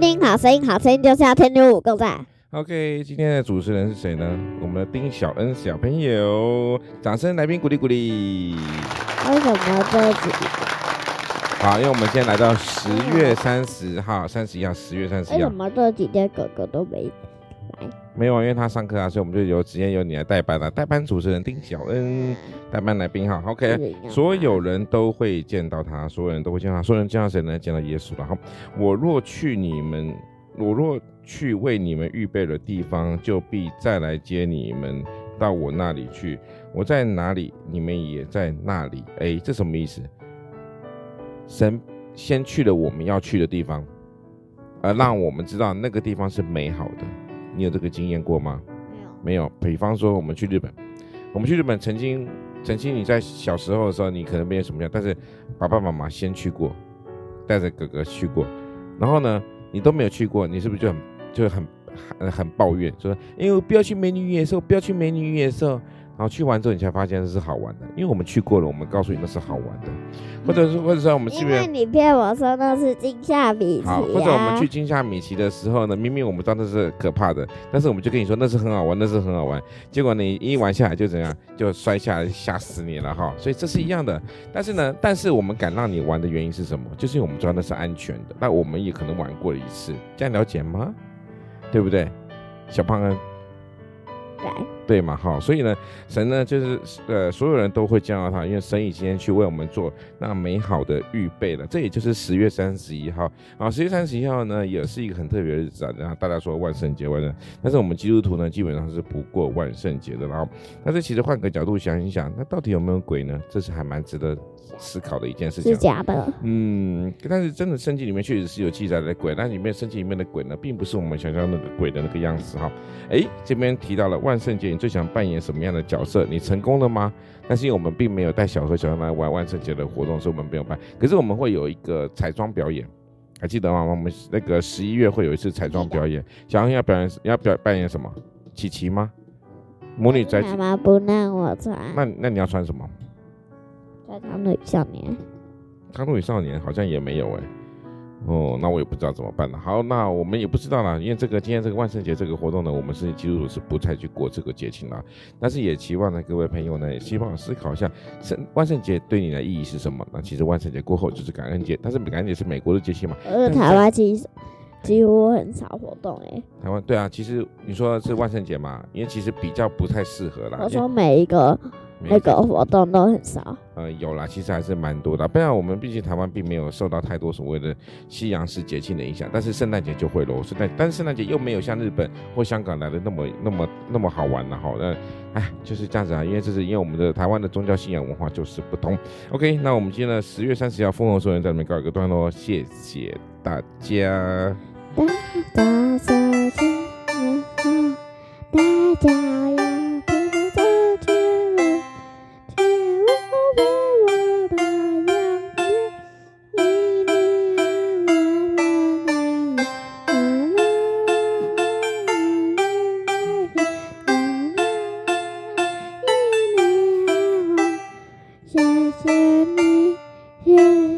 听听好声音，好声音就是要天天五个赞。OK，今天的主持人是谁呢？我们的丁小恩小朋友，掌声来宾鼓励鼓励。为什么这几？好，因为我们今天来到十月三十号，三十一号，十月三十一号。为什么这几天哥哥都没？没有啊，因为他上课啊，所以我们就由直接由你来代班了，啊。代班主持人丁小恩，代班来宾哈，OK，所有人都会见到他，所有人都会见到他，所有人见到谁呢？见到耶稣了。好，我若去你们，我若去为你们预备的地方，就必再来接你们到我那里去。我在哪里，你们也在那里。哎，这什么意思？神先去了我们要去的地方，而让我们知道那个地方是美好的。你有这个经验过吗？没有，没有。比方说，我们去日本，我们去日本曾经，曾经你在小时候的时候，你可能没有什么样，但是爸爸妈妈先去过，带着哥哥去过，然后呢，你都没有去过，你是不是就很就很很很抱怨，说，哎我，不要去美女与野兽，不要去美女与野兽。然后去完之后，你才发现这是好玩的，因为我们去过了，我们告诉你那是好玩的，或者是或者说我们去，因为你骗我说那是惊吓米奇，啊，或者我们去惊吓米奇的时候呢，明明我们知道那是可怕的，但是我们就跟你说那是很好玩，那是很好玩，结果你一玩下来就怎样，就摔下来吓死你了哈，所以这是一样的，但是呢，但是我们敢让你玩的原因是什么？就是因为我们知道那是安全的，那我们也可能玩过了一次，这样了解吗？对不对，小胖恩？对嘛，好，所以呢，神呢就是呃，所有人都会见到他，因为神已经去为我们做那美好的预备了。这也就是十月三十一号啊，十月三十一号呢也是一个很特别的日子啊。然后大家说万圣节，万圣，但是我们基督徒呢基本上是不过万圣节的。然后，但是其实换个角度想一想，那到底有没有鬼呢？这是还蛮值得思考的一件事情。是假的。嗯，但是真的圣经里面确实是有记载的鬼，但里面圣经里面的鬼呢，并不是我们想象那个鬼的那个样子哈。哎，这边提到了万圣节。最想扮演什么样的角色？你成功了吗？但是因为我们并没有带小何小杨来玩万圣节的活动，所以我们没有办。可是我们会有一个彩妆表演，还记得吗？我们那个十一月会有一次彩妆表演。小何要表演，要表扮演什么？琪琪吗？魔女宅急妈妈不让我穿。那那你要穿什么？在康乐与少年。康乐与少年好像也没有哎、欸。哦，那我也不知道怎么办了。好，那我们也不知道了，因为这个今天这个万圣节这个活动呢，我们是基督徒是不再去过这个节庆了。但是也期望呢，各位朋友呢，也希望思考一下，圣万圣节对你的意义是什么？那其实万圣节过后就是感恩节，但是感恩节是美国的节庆嘛。呃，台湾其实几乎很少活动哎。台湾对啊，其实你说是万圣节嘛，因为其实比较不太适合啦。我说每一个。那个活动都很少。呃，有啦，其实还是蛮多的。不然我们毕竟台湾并没有受到太多所谓的西洋式节庆的影响，但是圣诞节就会了。圣诞，但是圣诞节又没有像日本或香港来的那么那么那么好玩了哈。那，哎，就是这样子啊。因为这是因为我们的台湾的宗教信仰文化就是不同。OK，那我们今天的十月三十号《疯狂说》在里面告一个段落，谢谢大家。哒哒哒哒，大家。耶稣，耶。